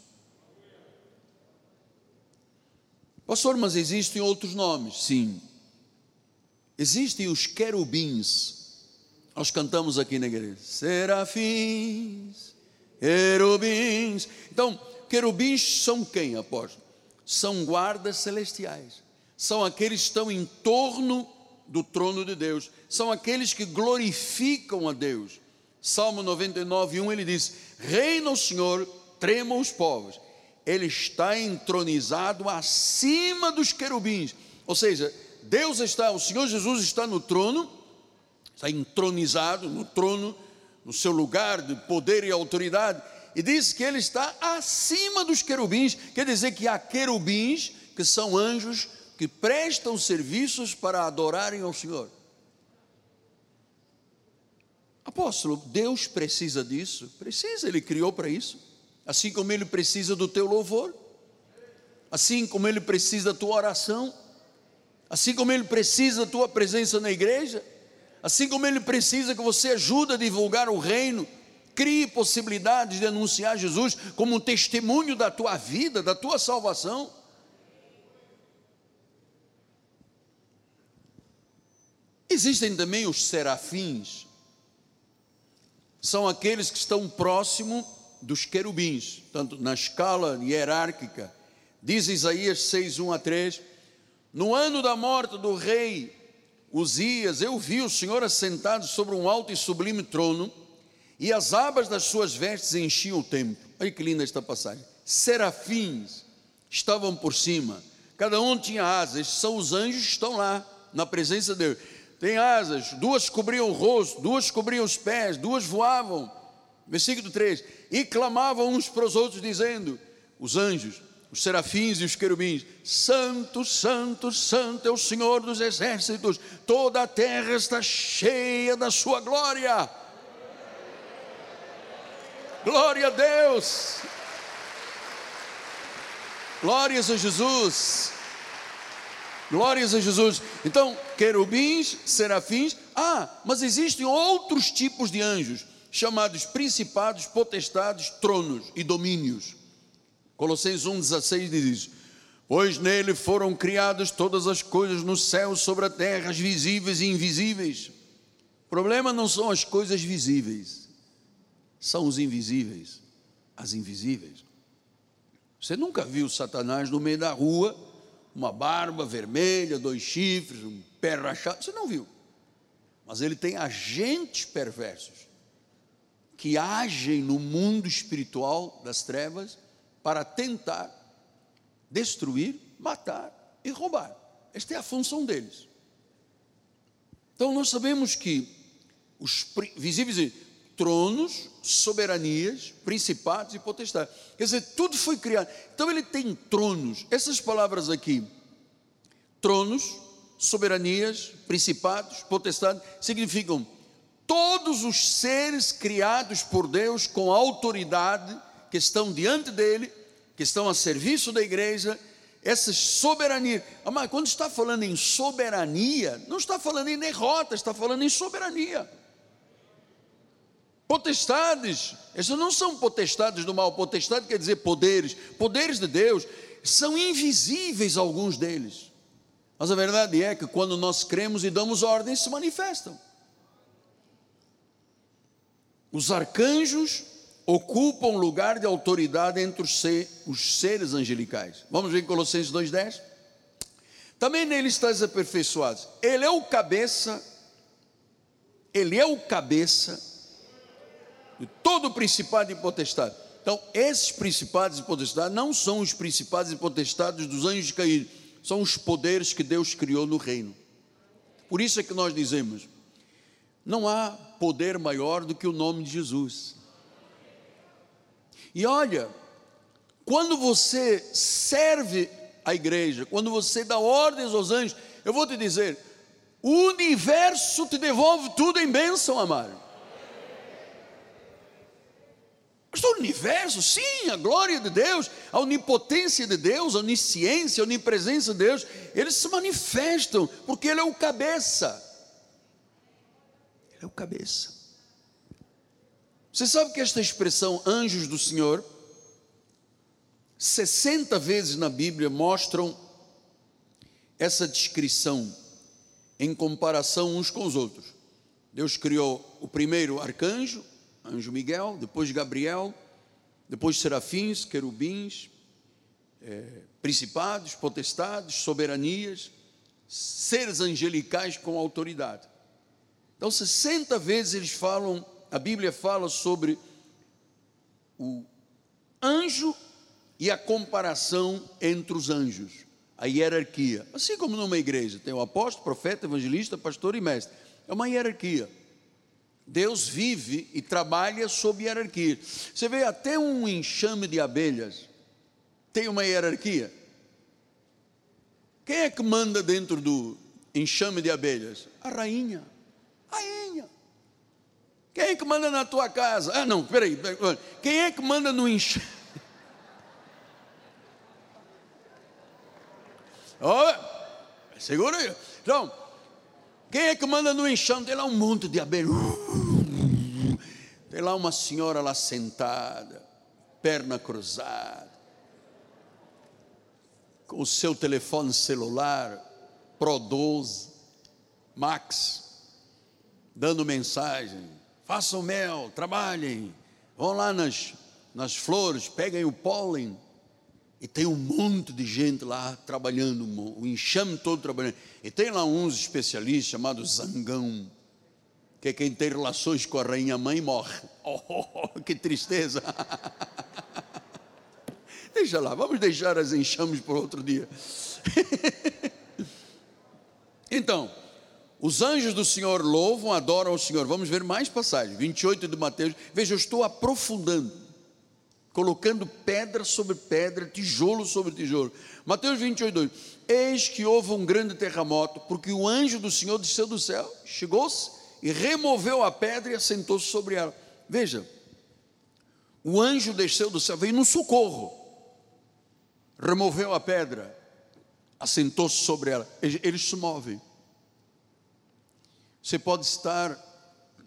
Pastor, mas existem outros nomes? Sim. Existem os querubins. Nós cantamos aqui na igreja. Serafins, querubins. Então, querubins são quem, apóstolo? São guardas celestiais são aqueles que estão em torno do trono de Deus, são aqueles que glorificam a Deus. Salmo 99, 1 ele diz: Reina o Senhor, tremam os povos, ele está entronizado acima dos querubins, ou seja, Deus está, o Senhor Jesus está no trono, está entronizado no trono, no seu lugar de poder e autoridade, e diz que ele está acima dos querubins, quer dizer que há querubins que são anjos que prestam serviços para adorarem ao Senhor. Apóstolo, Deus precisa disso? Precisa, Ele criou para isso. Assim como Ele precisa do teu louvor, assim como Ele precisa da tua oração, assim como Ele precisa da tua presença na igreja, assim como Ele precisa que você ajude a divulgar o reino, crie possibilidades de anunciar Jesus como um testemunho da tua vida, da tua salvação. Existem também os serafins, são aqueles que estão próximo dos querubins, tanto na escala hierárquica. Diz Isaías 6, 1 a 3: No ano da morte do rei Uzias, eu vi o Senhor assentado sobre um alto e sublime trono, e as abas das suas vestes enchiam o templo. Olha que linda esta passagem. Serafins estavam por cima, cada um tinha asas, são os anjos que estão lá, na presença de Deus tem asas, duas cobriam o rosto, duas cobriam os pés, duas voavam. Versículo 3: E clamavam uns para os outros, dizendo: Os anjos, os serafins e os querubins: Santo, Santo, Santo é o Senhor dos exércitos, toda a terra está cheia da sua glória. Glória a Deus, glórias a Jesus. Glórias a Jesus. Então, querubins, serafins. Ah, mas existem outros tipos de anjos, chamados principados, potestades, tronos e domínios. Colossenses 1,16 diz. Pois nele foram criadas todas as coisas no céu, sobre a terra, as visíveis e invisíveis. O problema não são as coisas visíveis, são os invisíveis, as invisíveis. Você nunca viu Satanás no meio da rua uma barba vermelha, dois chifres, um pé rachado. Você não viu. Mas ele tem agentes perversos que agem no mundo espiritual das trevas para tentar destruir, matar e roubar. Esta é a função deles. Então nós sabemos que os visíveis tronos, soberanias, principados e potestades. Quer dizer, tudo foi criado. Então ele tem tronos. Essas palavras aqui, tronos, soberanias, principados, potestades, significam todos os seres criados por Deus com autoridade, que estão diante dele, que estão a serviço da igreja, essas soberanias. Mas quando está falando em soberania, não está falando em derrota, está falando em soberania. Potestades, essas não são potestades do mal, potestade quer dizer poderes, poderes de Deus, são invisíveis alguns deles. Mas a verdade é que quando nós cremos e damos ordens, se manifestam. Os arcanjos ocupam lugar de autoridade entre os, os seres angelicais. Vamos ver em Colossenses 2,10? Também nele estáis aperfeiçoados. Ele é o cabeça, ele é o cabeça de todo o principado e potestade. Então, esses principados e potestades não são os principados e potestades dos anjos caídos, são os poderes que Deus criou no reino. Por isso é que nós dizemos: não há poder maior do que o nome de Jesus. E olha, quando você serve a igreja, quando você dá ordens aos anjos, eu vou te dizer, o universo te devolve tudo em bênção, amado. Pastor, o universo, sim, a glória de Deus, a onipotência de Deus, a onisciência, a onipresença de Deus, eles se manifestam, porque Ele é o cabeça. Ele é o cabeça. Você sabe que esta expressão anjos do Senhor, 60 vezes na Bíblia mostram essa descrição em comparação uns com os outros. Deus criou o primeiro arcanjo, anjo Miguel, depois Gabriel, depois serafins, querubins, é, principados, potestades, soberanias, seres angelicais com autoridade. Então, 60 vezes eles falam, a Bíblia fala sobre o anjo e a comparação entre os anjos, a hierarquia. Assim como numa igreja tem o apóstolo, profeta, evangelista, pastor e mestre. É uma hierarquia. Deus vive e trabalha sob hierarquia. Você vê até um enxame de abelhas tem uma hierarquia. Quem é que manda dentro do enxame de abelhas? A rainha. Rainha. Quem é que manda na tua casa? Ah, não, peraí. Quem é que manda no enxame? [laughs] Oh, segura aí. Então, quem é que manda no enxame? Tem lá um monte de abelha. Tem lá uma senhora lá sentada, perna cruzada, com o seu telefone celular, Pro 12, Max, dando mensagem. Façam mel, trabalhem, vão lá nas, nas flores, peguem o pólen. E tem um monte de gente lá trabalhando, o enxame todo trabalhando. E tem lá uns especialistas chamados zangão, que é quem tem relações com a rainha mãe morre. Oh, que tristeza! [laughs] Deixa lá, vamos deixar as enxames para outro dia. [laughs] então, os anjos do Senhor louvam, adoram o Senhor. Vamos ver mais passagens. 28 de Mateus. Veja, eu estou aprofundando, colocando pedra sobre pedra, tijolo sobre tijolo. Mateus 28, 2. Eis que houve um grande terremoto, porque o anjo do Senhor desceu do céu, chegou-se e removeu a pedra e assentou-se sobre ela. Veja, o anjo desceu do céu, veio no socorro, removeu a pedra, assentou-se sobre ela. Eles se movem. Você pode estar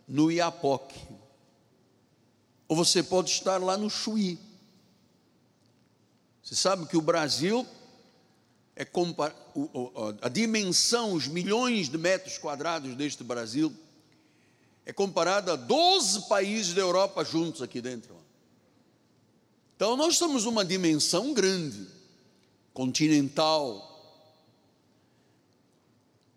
no Iapoque, ou você pode estar lá no Chuí. Você sabe que o Brasil é a dimensão, os milhões de metros quadrados deste Brasil é comparada a 12 países da Europa juntos aqui dentro. Então nós somos uma dimensão grande, continental.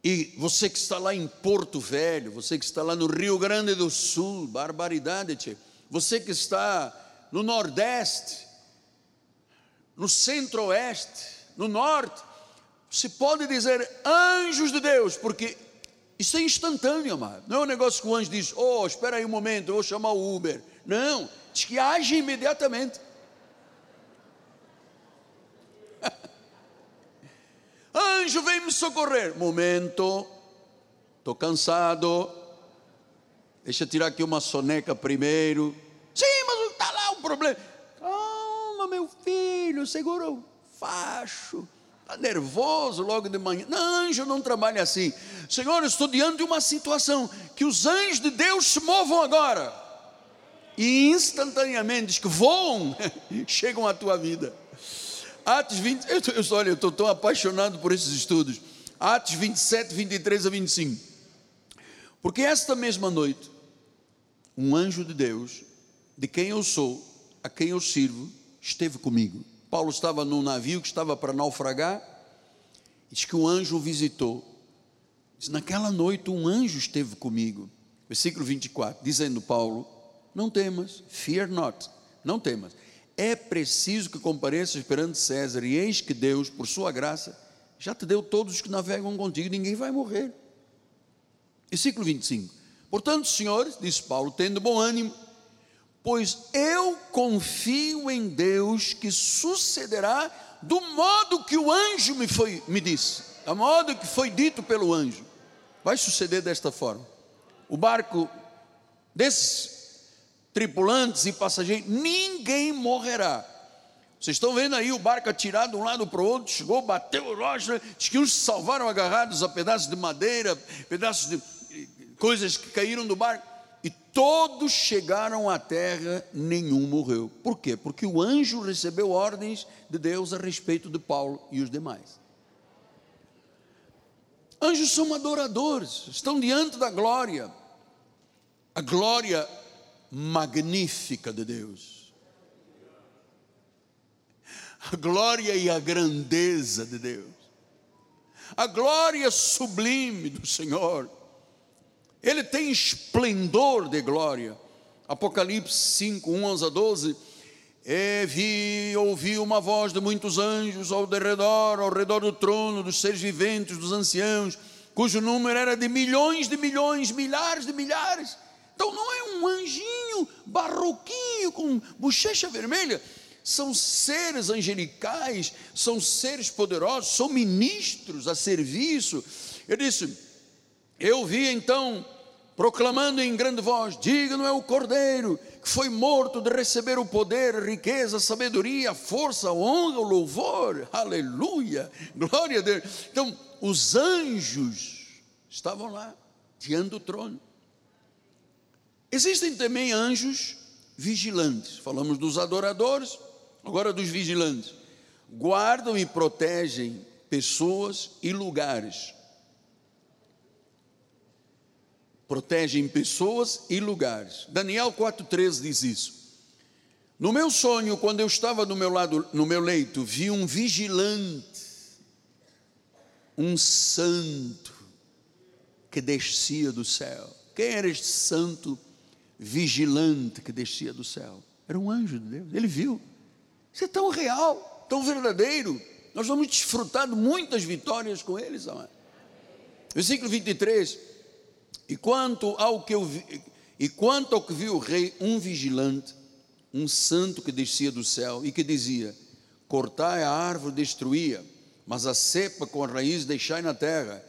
E você que está lá em Porto Velho, você que está lá no Rio Grande do Sul, barbaridade, tchê. você que está no Nordeste, no Centro-Oeste, no Norte, você pode dizer anjos de Deus, porque isso é instantâneo, amado. Não é um negócio que o anjo diz: Oh, espera aí um momento, eu vou chamar o Uber. Não, diz que age imediatamente. [laughs] Anjo, vem me socorrer. Momento, estou cansado. Deixa eu tirar aqui uma soneca primeiro. Sim, mas está lá o problema. Calma, meu filho, segura o facho nervoso logo de manhã. Não, anjo não trabalha assim. Senhor, estou diante de uma situação que os anjos de Deus se movam agora. E instantaneamente, que voam, [laughs] chegam à tua vida. Atos 20, eu, eu, olha, eu estou tão apaixonado por esses estudos. Atos 27, 23 a 25. Porque esta mesma noite, um anjo de Deus, de quem eu sou, a quem eu sirvo, esteve comigo Paulo estava num navio que estava para naufragar, diz que um anjo o visitou. Diz, naquela noite um anjo esteve comigo. Versículo 24, dizendo Paulo: Não temas, fear not, não temas. É preciso que compareças perante César, e eis que Deus, por sua graça, já te deu todos os que navegam contigo, ninguém vai morrer. Versículo 25: Portanto, senhores, disse Paulo, tendo bom ânimo, pois eu confio em Deus que sucederá do modo que o anjo me, foi, me disse, a modo que foi dito pelo anjo. Vai suceder desta forma. O barco desses tripulantes e passageiros, ninguém morrerá. Vocês estão vendo aí o barco atirado de um lado para o outro, chegou, bateu rocha, diz que uns salvaram agarrados a pedaços de madeira, pedaços de coisas que caíram do barco todos chegaram à terra, nenhum morreu. Por quê? Porque o anjo recebeu ordens de Deus a respeito de Paulo e os demais. Anjos são adoradores, estão diante da glória, a glória magnífica de Deus, a glória e a grandeza de Deus, a glória sublime do Senhor ele tem esplendor de glória. Apocalipse 5, 11 a 12. E vi, ouvi uma voz de muitos anjos ao redor, ao redor do trono, dos seres viventes, dos anciãos, cujo número era de milhões de milhões, milhares de milhares. Então não é um anjinho barroquinho com bochecha vermelha. São seres angelicais, são seres poderosos, são ministros a serviço. Eu disse, eu vi então proclamando em grande voz: Digno é o Cordeiro, que foi morto de receber o poder, riqueza, sabedoria, força, honra, louvor. Aleluia! Glória a Deus. Então, os anjos estavam lá, diante do trono. Existem também anjos vigilantes. Falamos dos adoradores, agora dos vigilantes. Guardam e protegem pessoas e lugares protegem pessoas e lugares. Daniel 4,13 diz isso. No meu sonho, quando eu estava no meu lado, no meu leito, vi um vigilante, um santo que descia do céu. Quem era este santo vigilante que descia do céu? Era um anjo de Deus. Ele viu. Isso é tão real, tão verdadeiro. Nós vamos desfrutar de muitas vitórias com eles, amado. Versículo 23. E quanto ao que eu vi, e quanto ao que viu o rei, um vigilante, um santo que descia do céu e que dizia: Cortai a árvore, destruía, mas a cepa com a raiz deixai na terra,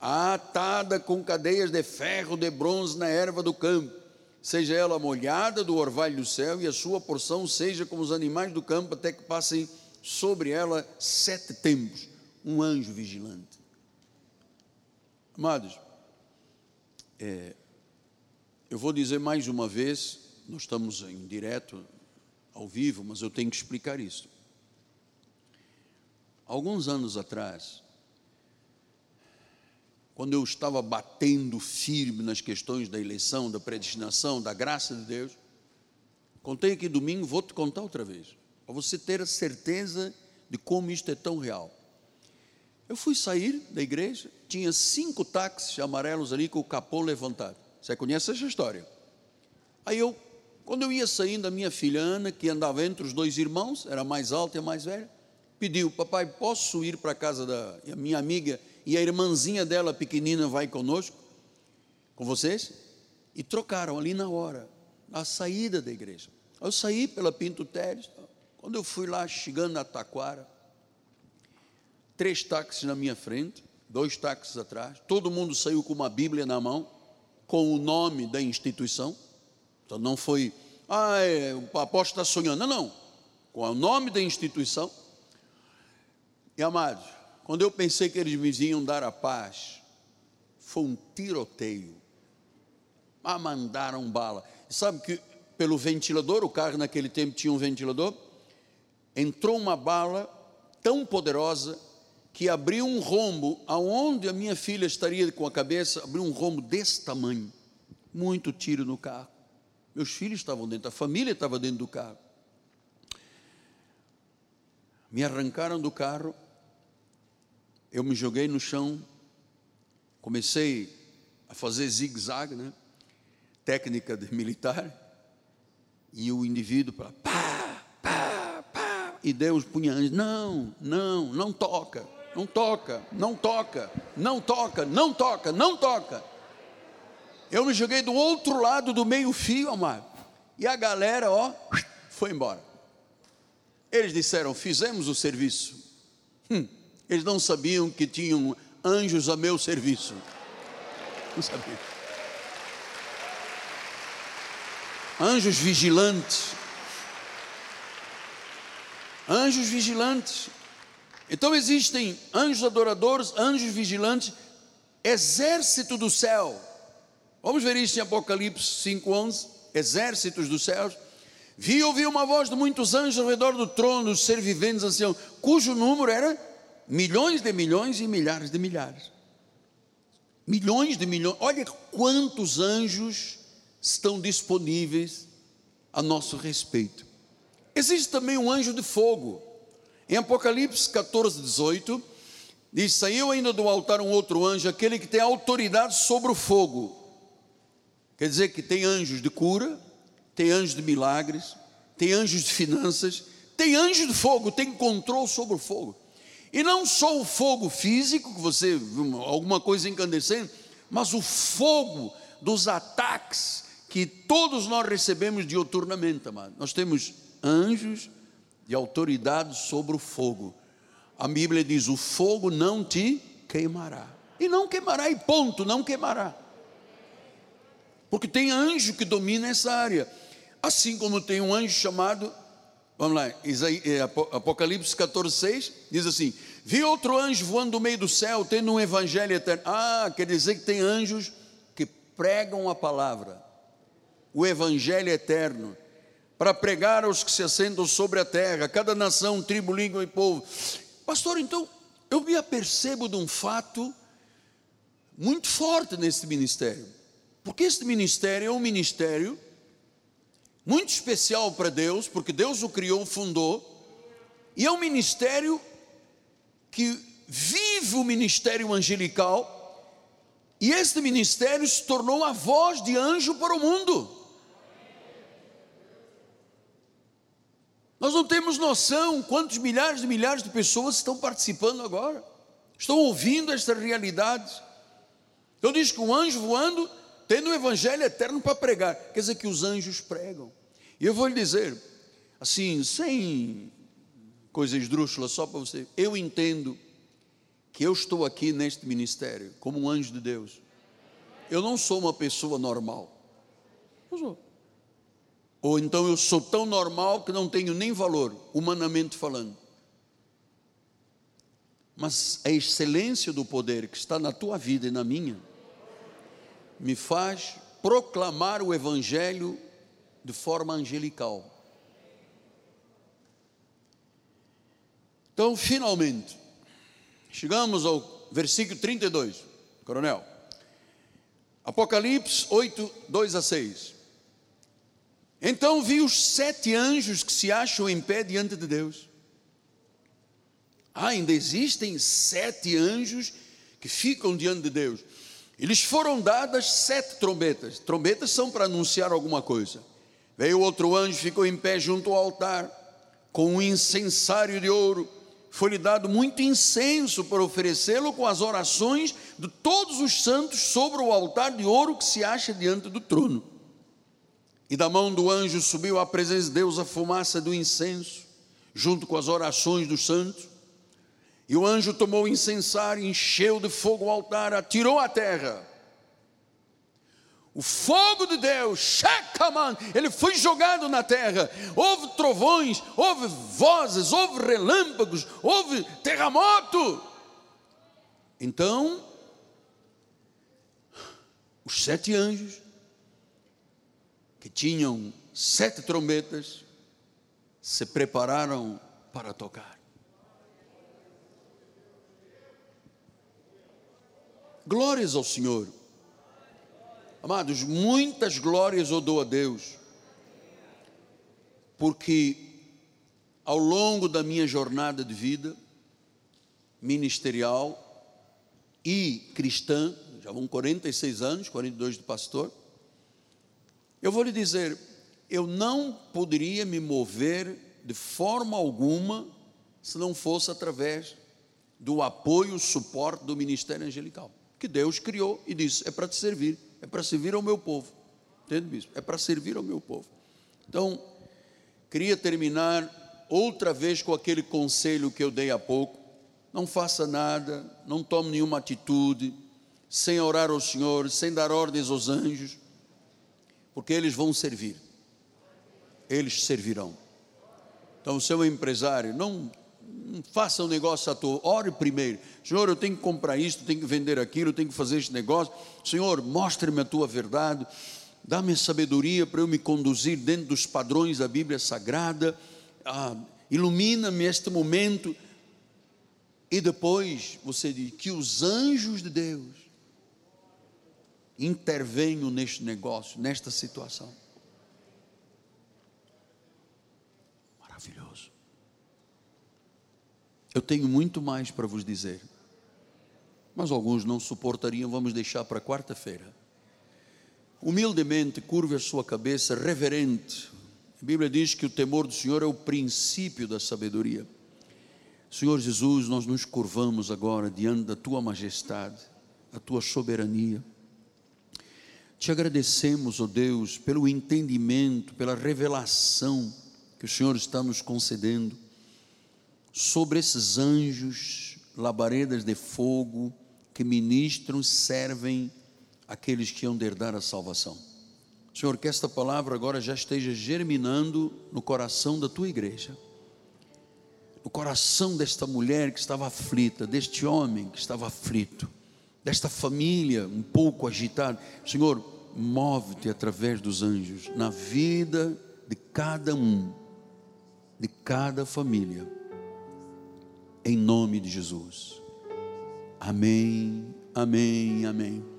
atada com cadeias de ferro, de bronze na erva do campo, seja ela molhada do orvalho do céu, e a sua porção seja como os animais do campo, até que passem sobre ela sete tempos. Um anjo vigilante. Amados, é, eu vou dizer mais uma vez, nós estamos em direto, ao vivo, mas eu tenho que explicar isso. Alguns anos atrás, quando eu estava batendo firme nas questões da eleição, da predestinação, da graça de Deus, contei aqui domingo, vou te contar outra vez, para você ter a certeza de como isto é tão real. Eu fui sair da igreja, tinha cinco táxis amarelos ali com o capô levantado. Você conhece essa história? Aí eu, quando eu ia saindo, a minha filha Ana, que andava entre os dois irmãos, era mais alta e mais velha, pediu: Papai, posso ir para a casa da minha amiga e a irmãzinha dela, pequenina, vai conosco? Com vocês? E trocaram ali na hora, na saída da igreja. Eu saí pela Pinto Teres. Quando eu fui lá, chegando na Taquara, três táxis na minha frente, dois táxis atrás, todo mundo saiu com uma Bíblia na mão, com o nome da instituição, então não foi, ah, é, o apóstolo está sonhando, não, não, com o nome da instituição, e amados, quando eu pensei que eles me iam dar a paz, foi um tiroteio, ah, mandaram bala, sabe que pelo ventilador, o carro naquele tempo tinha um ventilador, entrou uma bala tão poderosa que abriu um rombo aonde a minha filha estaria com a cabeça, abriu um rombo desse tamanho. Muito tiro no carro. Meus filhos estavam dentro, a família estava dentro do carro. Me arrancaram do carro, eu me joguei no chão, comecei a fazer zigue-zague, né? técnica de militar, e o indivíduo para pá, pá, pá, e Deus punha anjos, não, não, não toca, não toca, não toca, não toca, não toca, não toca. Eu me joguei do outro lado do meio-fio, amado. E a galera, ó, foi embora. Eles disseram: fizemos o serviço. Hum, eles não sabiam que tinham anjos a meu serviço. Não sabiam. Anjos vigilantes. Anjos vigilantes. Então existem anjos adoradores, anjos vigilantes, exército do céu. Vamos ver isso em Apocalipse 5:11, exércitos dos céus. Vi ouvi uma voz de muitos anjos ao redor do trono, dos ser viventes anciãos, cujo número era milhões de milhões e milhares de milhares. Milhões de milhões. Olha quantos anjos estão disponíveis a nosso respeito. Existe também um anjo de fogo. Em Apocalipse 14, 18, diz: Saiu ainda do altar um outro anjo, aquele que tem autoridade sobre o fogo. Quer dizer que tem anjos de cura, tem anjos de milagres, tem anjos de finanças, tem anjo de fogo, tem controle sobre o fogo. E não só o fogo físico, que você alguma coisa incandescente, mas o fogo dos ataques que todos nós recebemos dioturnamente, amado. Nós temos anjos de autoridade sobre o fogo. A Bíblia diz: o fogo não te queimará. E não queimará, e ponto, não queimará. porque tem anjo que domina essa área. Assim como tem um anjo chamado, vamos lá, é, Apocalipse 14, 6, diz assim: Vi outro anjo voando no meio do céu, tendo um evangelho eterno. Ah, quer dizer que tem anjos que pregam a palavra, o evangelho eterno, para pregar aos que se assentam sobre a terra, cada nação, tribo, língua e povo. Pastor, então, eu me apercebo de um fato muito forte nesse ministério, porque este ministério é um ministério muito especial para Deus, porque Deus o criou, fundou, e é um ministério que vive o ministério angelical, e este ministério se tornou a voz de anjo para o mundo. Nós não temos noção quantos milhares de milhares de pessoas estão participando agora, estão ouvindo estas realidades. Então diz que um anjo voando, tendo o evangelho eterno para pregar, quer dizer que os anjos pregam. E eu vou lhe dizer, assim, sem coisa esdrúxula, só para você, eu entendo que eu estou aqui neste ministério como um anjo de Deus. Eu não sou uma pessoa normal. Não sou. Ou então eu sou tão normal que não tenho nem valor, humanamente falando. Mas a excelência do poder que está na tua vida e na minha, me faz proclamar o Evangelho de forma angelical. Então, finalmente, chegamos ao versículo 32, coronel. Apocalipse 8, 2 a 6. Então vi os sete anjos que se acham em pé diante de Deus. Ah, ainda existem sete anjos que ficam diante de Deus. Eles foram dadas sete trombetas. Trombetas são para anunciar alguma coisa. Veio outro anjo, ficou em pé junto ao altar, com um incensário de ouro. Foi-lhe dado muito incenso para oferecê-lo com as orações de todos os santos sobre o altar de ouro que se acha diante do trono. E da mão do anjo subiu à presença de Deus a fumaça do incenso, junto com as orações dos santos. E o anjo tomou o incensário, encheu de fogo o altar, atirou à terra. O fogo de Deus, Shekaman, ele foi jogado na terra. Houve trovões, houve vozes, houve relâmpagos, houve terremoto. Então, os sete anjos tinham sete trombetas, se prepararam para tocar. Glórias ao Senhor. Amados, muitas glórias eu dou a Deus, porque ao longo da minha jornada de vida ministerial e cristã, já vão 46 anos, 42 de pastor, eu vou lhe dizer, eu não poderia me mover de forma alguma se não fosse através do apoio, suporte do ministério angelical, que Deus criou e disse: é para te servir, é para servir ao meu povo. Entende, bispo? É para servir ao meu povo. Então, queria terminar outra vez com aquele conselho que eu dei há pouco: não faça nada, não tome nenhuma atitude, sem orar ao Senhor, sem dar ordens aos anjos, porque eles vão servir. Eles servirão. Então, se é um empresário, não, não faça um negócio à toa, ore primeiro. Senhor, eu tenho que comprar isto, tenho que vender aquilo, tenho que fazer este negócio. Senhor, mostre-me a tua verdade, dá-me sabedoria para eu me conduzir dentro dos padrões da Bíblia Sagrada. Ah, Ilumina-me este momento. E depois você diz que os anjos de Deus intervenho neste negócio, nesta situação. Maravilhoso. Eu tenho muito mais para vos dizer, mas alguns não suportariam, vamos deixar para quarta-feira. Humildemente, curve a sua cabeça, reverente. A Bíblia diz que o temor do Senhor é o princípio da sabedoria. Senhor Jesus, nós nos curvamos agora diante da tua majestade, a tua soberania. Te agradecemos, ó oh Deus, pelo entendimento, pela revelação que o Senhor está nos concedendo sobre esses anjos, labaredas de fogo, que ministram, servem aqueles que hão de herdar a salvação. Senhor, que esta palavra agora já esteja germinando no coração da tua igreja, no coração desta mulher que estava aflita, deste homem que estava aflito, desta família um pouco agitada. Senhor, move-te através dos anjos na vida de cada um, de cada família, em nome de Jesus. Amém, amém, amém.